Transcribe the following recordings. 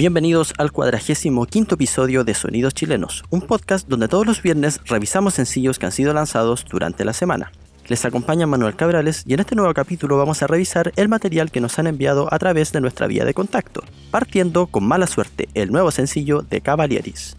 Bienvenidos al cuadragésimo quinto episodio de Sonidos Chilenos, un podcast donde todos los viernes revisamos sencillos que han sido lanzados durante la semana. Les acompaña Manuel Cabrales y en este nuevo capítulo vamos a revisar el material que nos han enviado a través de nuestra vía de contacto, partiendo con Mala Suerte, el nuevo sencillo de Cavalieris.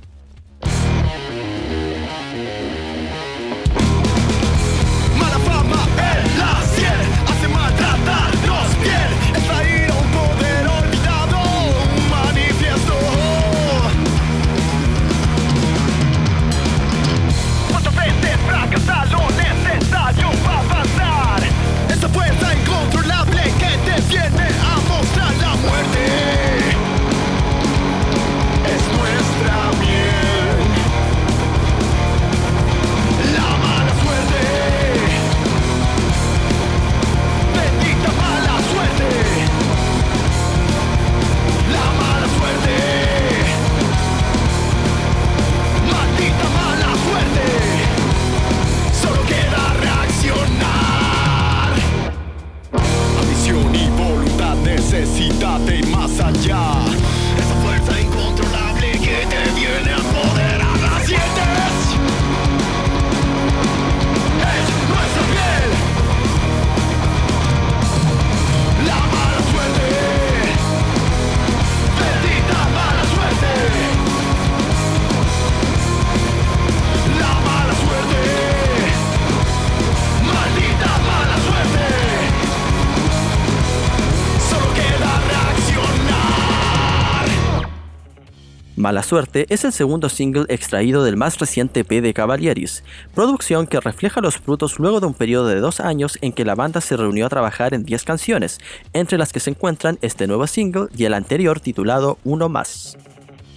Mala Suerte es el segundo single extraído del más reciente EP de Cavalieris, producción que refleja los frutos luego de un periodo de dos años en que la banda se reunió a trabajar en 10 canciones, entre las que se encuentran este nuevo single y el anterior titulado Uno Más.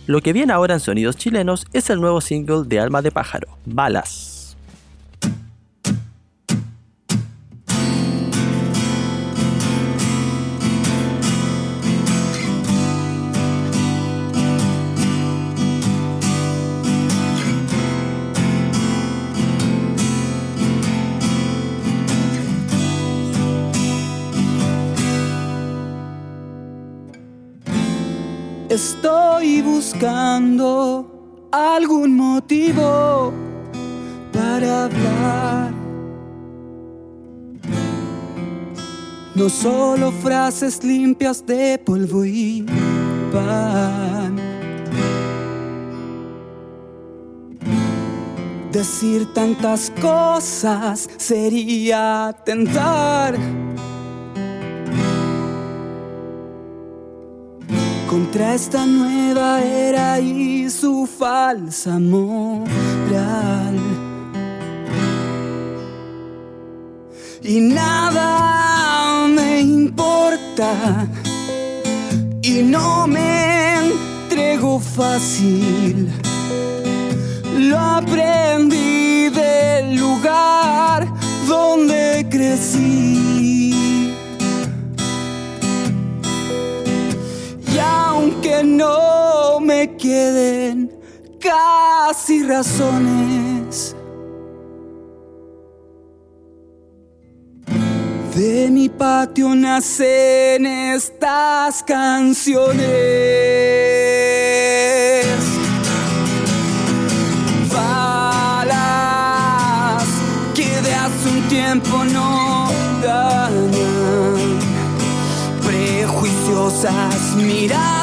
Lo que viene ahora en sonidos chilenos es el nuevo single de Alma de Pájaro, Balas. Buscando algún motivo para hablar. No solo frases limpias de polvo y pan. Decir tantas cosas sería tentar contra esta nueva era y su falsa moral. Y nada me importa y no me entrego fácil. Lo aprendí del lugar donde crecí. Que no me queden casi razones. De mi patio nacen estas canciones. Balas que de hace un tiempo no dañan. Prejuiciosas miradas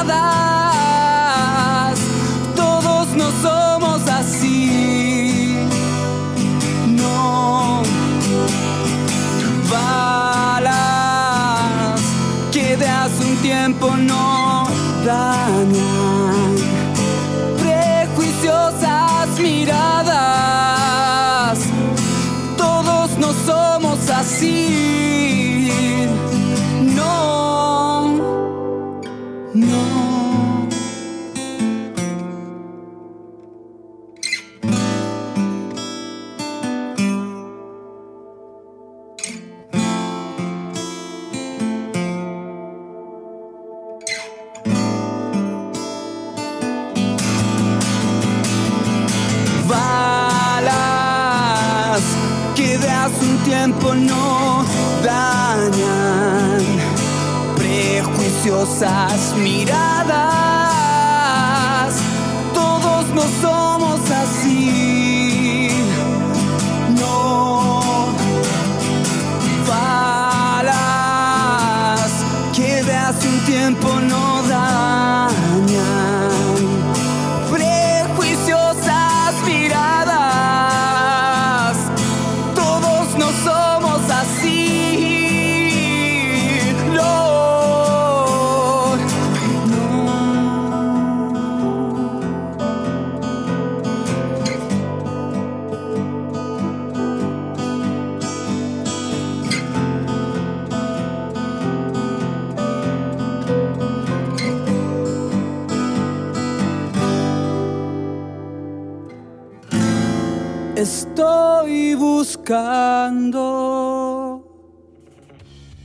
no somos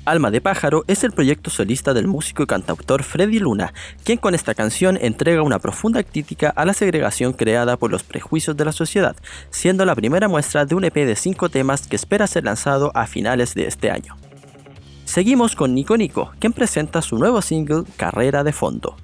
Alma de Pájaro es el proyecto solista del músico y cantautor Freddy Luna, quien con esta canción entrega una profunda crítica a la segregación creada por los prejuicios de la sociedad, siendo la primera muestra de un EP de 5 temas que espera ser lanzado a finales de este año. Seguimos con Nico Nico, quien presenta su nuevo single Carrera de Fondo.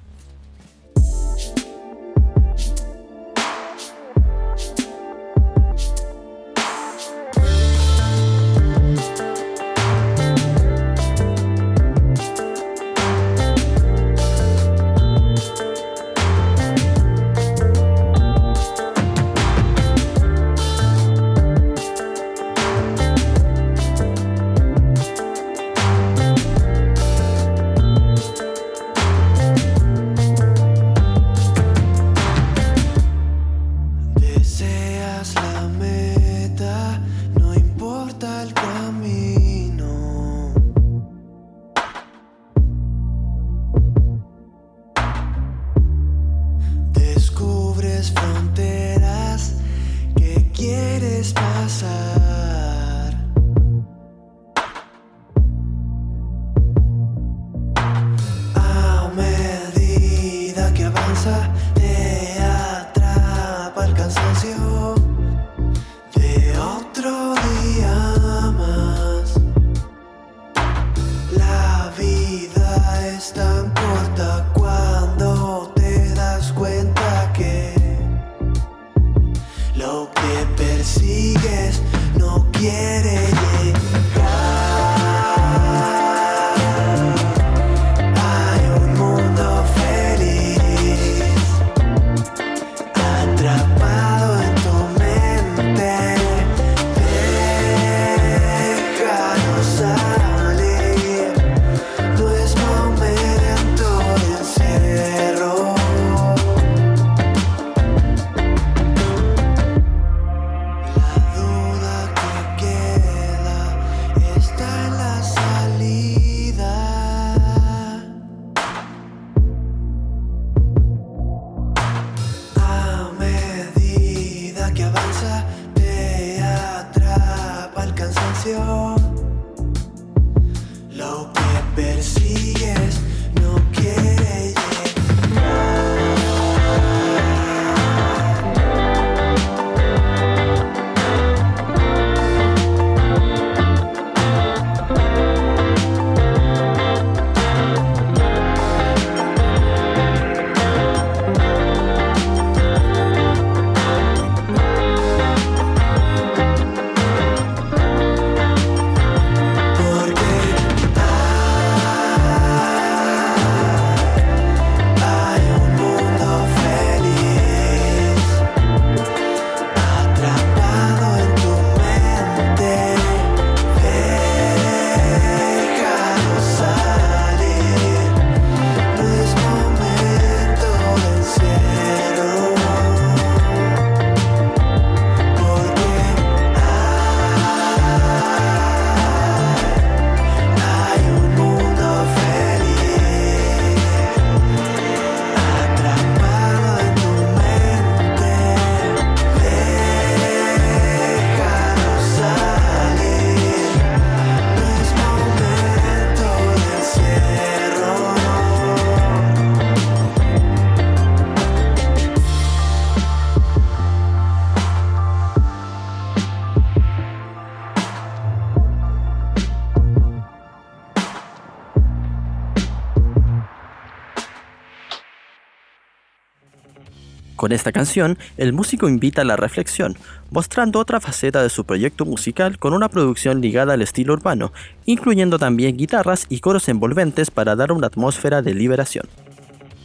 Con esta canción, el músico invita a la reflexión, mostrando otra faceta de su proyecto musical con una producción ligada al estilo urbano, incluyendo también guitarras y coros envolventes para dar una atmósfera de liberación.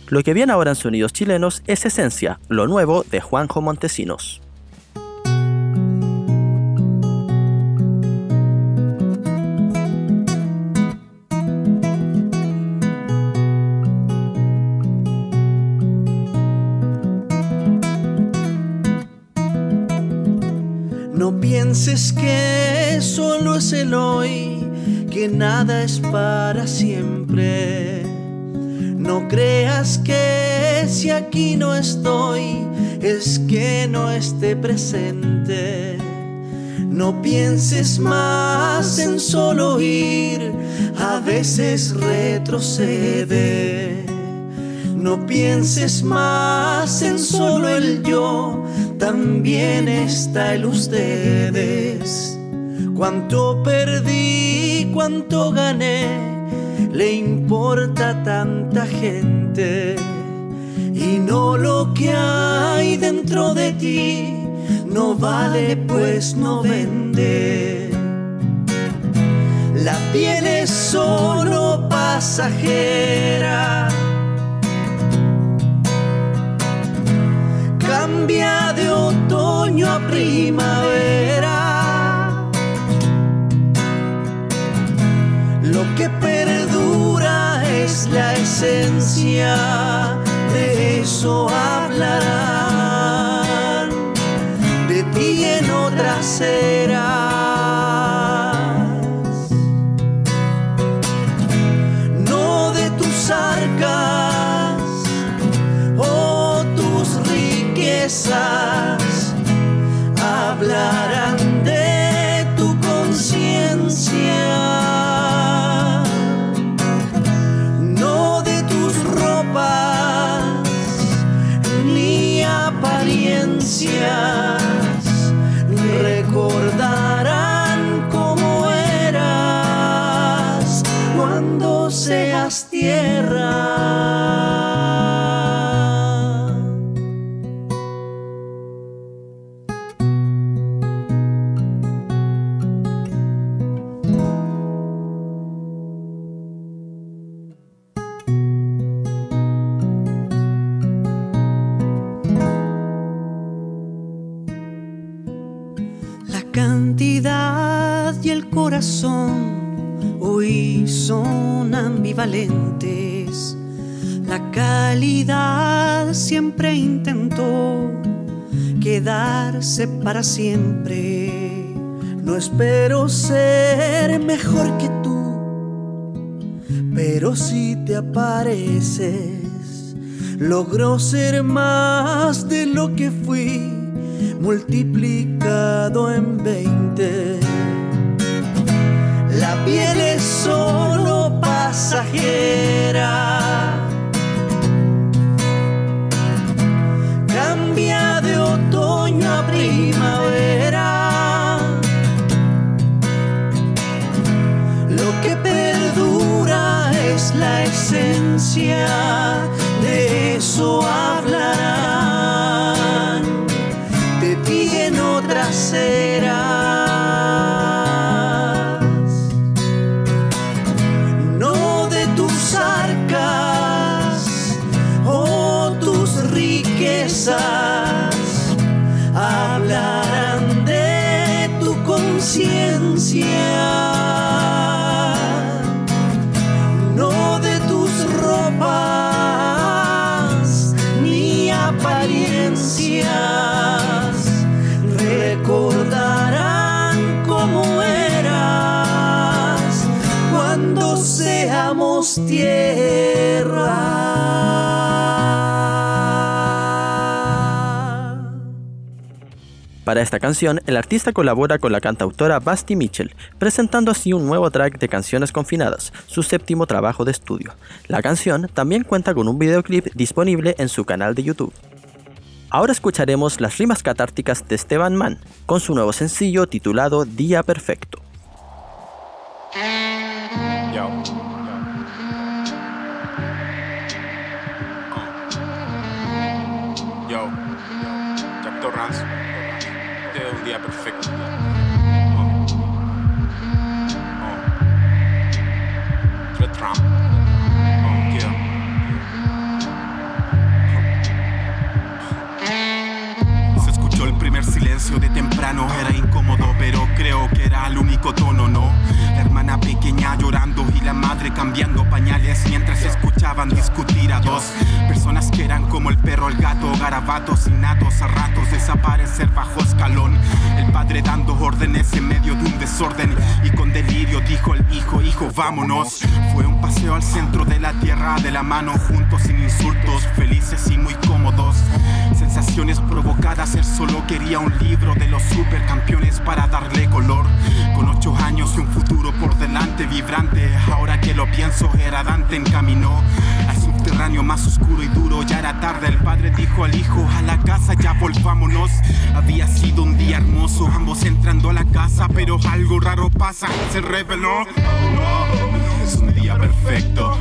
Lo que viene ahora en sonidos chilenos es Esencia, lo nuevo de Juanjo Montesinos. Pienses que solo es el hoy, que nada es para siempre. No creas que si aquí no estoy, es que no esté presente. No pienses más en solo ir, a veces retrocede. No pienses más en solo el yo, también está el ustedes. Cuánto perdí, cuánto gané le importa tanta gente y no lo que hay dentro de ti no vale pues no vende. La piel es solo pasajera. Cambia de otoño a primavera. Yeah. Quedarse para siempre. No espero ser mejor que tú, pero si te apareces, logro ser más de lo que fui multiplicado en 20. La piel es solo pasajera. Primavera. Lo que perdura es la esencia, de eso hablarán Para esta canción, el artista colabora con la cantautora Basti Mitchell, presentando así un nuevo track de Canciones Confinadas, su séptimo trabajo de estudio. La canción también cuenta con un videoclip disponible en su canal de YouTube. Ahora escucharemos las rimas catárticas de Esteban Mann, con su nuevo sencillo titulado Día Perfecto. Cambiando pañales mientras escuchaban discutir a dos personas que eran como el perro, el gato, garabatos innatos, a ratos desaparecer bajo escalón. El padre dando órdenes en medio de un desorden y con delirio dijo el hijo, hijo, vámonos. Fue un paseo al centro de la tierra, de la mano juntos sin insultos, felices y muy cómodos. Sensaciones provocadas, él solo quería un libro de los supercampeones para darle color. Con ocho años y un futuro por delante vibrante, ahora que lo pienso, era Dante encaminó al subterráneo más oscuro y duro. Ya era tarde, el padre dijo al hijo, a la casa ya volvámonos. Había sido un día hermoso, ambos entrando a la casa, pero algo raro pasa, se reveló. Es un día perfecto,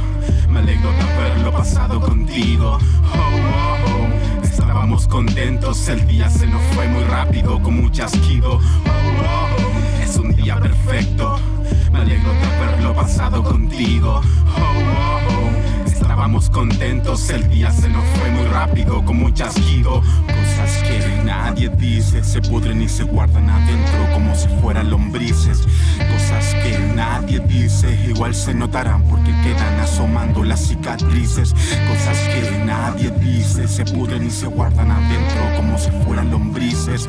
me alegro de haberlo pasado contigo. Oh, oh, oh. Estábamos contentos, el día se nos fue muy rápido, con. Oh, oh. Es un día perfecto, me alegro de haberlo pasado contigo. Estábamos contentos, el día se nos fue muy rápido, como un chasquido. Cosas que nadie dice, se pudren y se guardan adentro como si fueran lombrices. Cosas nadie dice, igual se notarán porque quedan asomando las cicatrices. Cosas que nadie dice, se pudren y se guardan adentro como si fueran lombrices.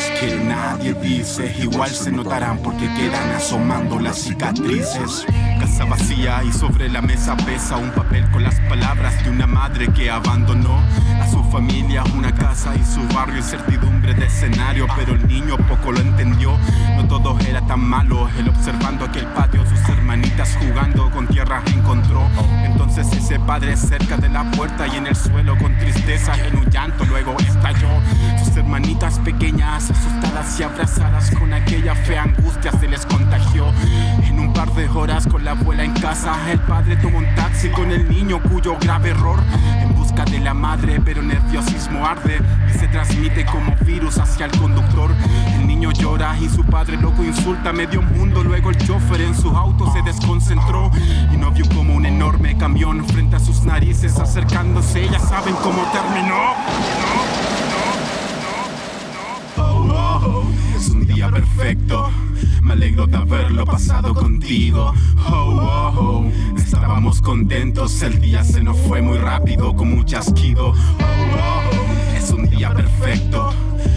Que nadie dice, igual se notarán porque quedan asomando las cicatrices. Casa vacía y sobre la mesa pesa un papel con las palabras de una madre que abandonó a su familia, una casa y su barrio, incertidumbre de escenario, pero el niño poco lo entendió. No todo era tan malo, él observando aquel patio, sus hermanitas jugando con tierra encontró. Entonces ese padre cerca de la puerta y en el suelo con tristeza, en un llanto luego estalló. Sus hermanitas pequeñas, asustadas y abrazadas con aquella fea angustia se les contagió. En un par de horas con la abuela en casa, el padre tomó un taxi con el niño cuyo grave error en busca de la madre, pero nerviosismo arde y se transmite como virus hacia el conductor. El niño llora y su padre loco insulta medio mundo. Luego el chofer en su auto se desconcentró y no vio como un enorme camión frente a sus narices acercándose. Ya saben cómo terminó. Es un día perfecto. Me alegro de haberlo pasado contigo. Oh, oh, oh. Estábamos contentos, el día se nos fue muy rápido, como un chasquido. Oh, oh. Es un día perfecto.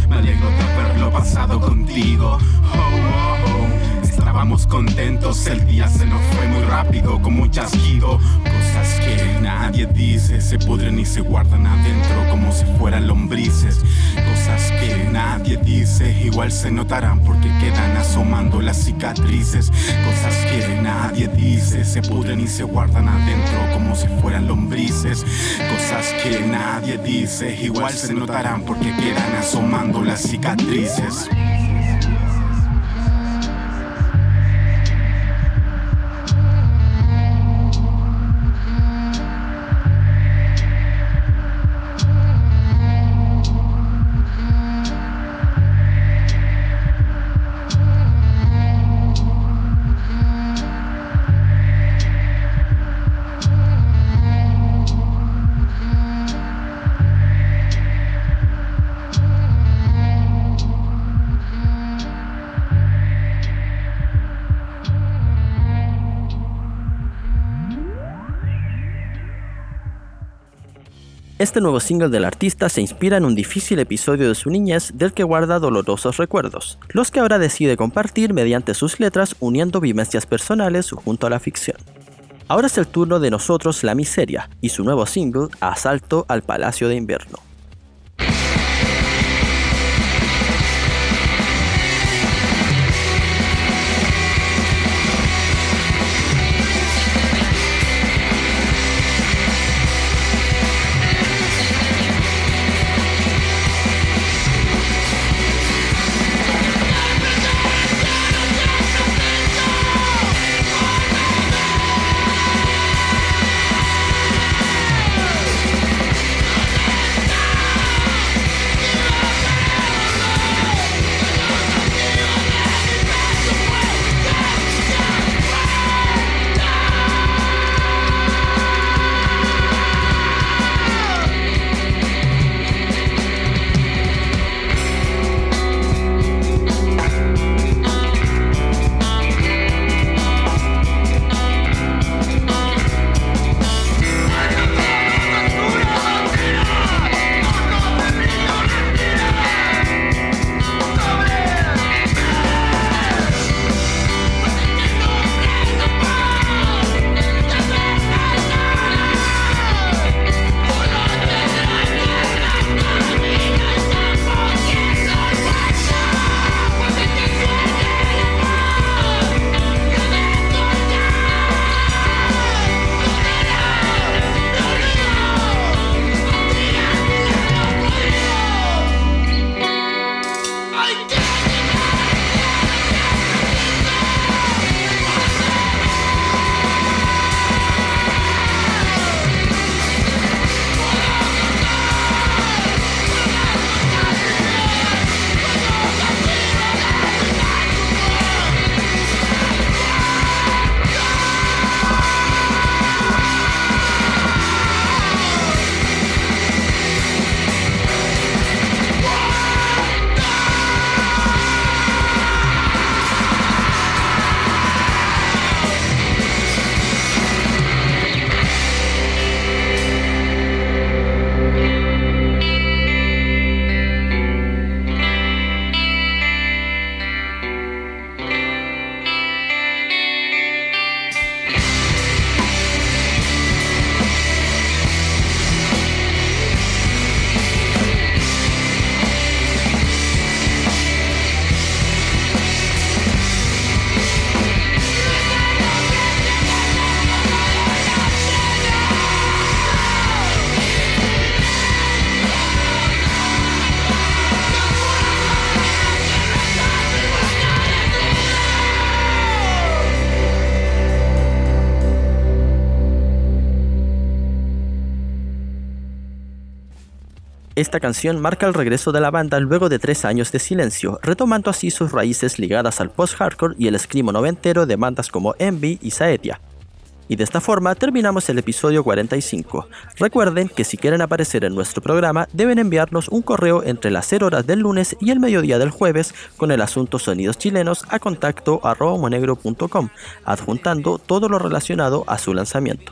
Me alegro de haberlo pasado contigo. Oh, oh, oh. Estábamos contentos, el día se nos fue muy rápido, como un chasquido. Cosas que nadie dice, se pudren y se guardan adentro como si fueran lombrices. Cosas nadie dice, igual se notarán porque quedan asomando las cicatrices. Cosas que nadie dice, se pudren y se guardan adentro como si fueran lombrices. Cosas que nadie dice, igual se notarán porque quedan asomando las cicatrices. Este nuevo single del artista se inspira en un difícil episodio de su niñez del que guarda dolorosos recuerdos, los que ahora decide compartir mediante sus letras uniendo vivencias personales junto a la ficción. Ahora es el turno de nosotros La Miseria y su nuevo single Asalto al Palacio de Invierno. Esta canción marca el regreso de la banda luego de tres años de silencio, retomando así sus raíces ligadas al post-hardcore y el escrimo noventero de bandas como Envy y Saetia. Y de esta forma terminamos el episodio 45. Recuerden que si quieren aparecer en nuestro programa deben enviarnos un correo entre las 0 horas del lunes y el mediodía del jueves con el asunto Sonidos Chilenos a contacto monegro.com, adjuntando todo lo relacionado a su lanzamiento.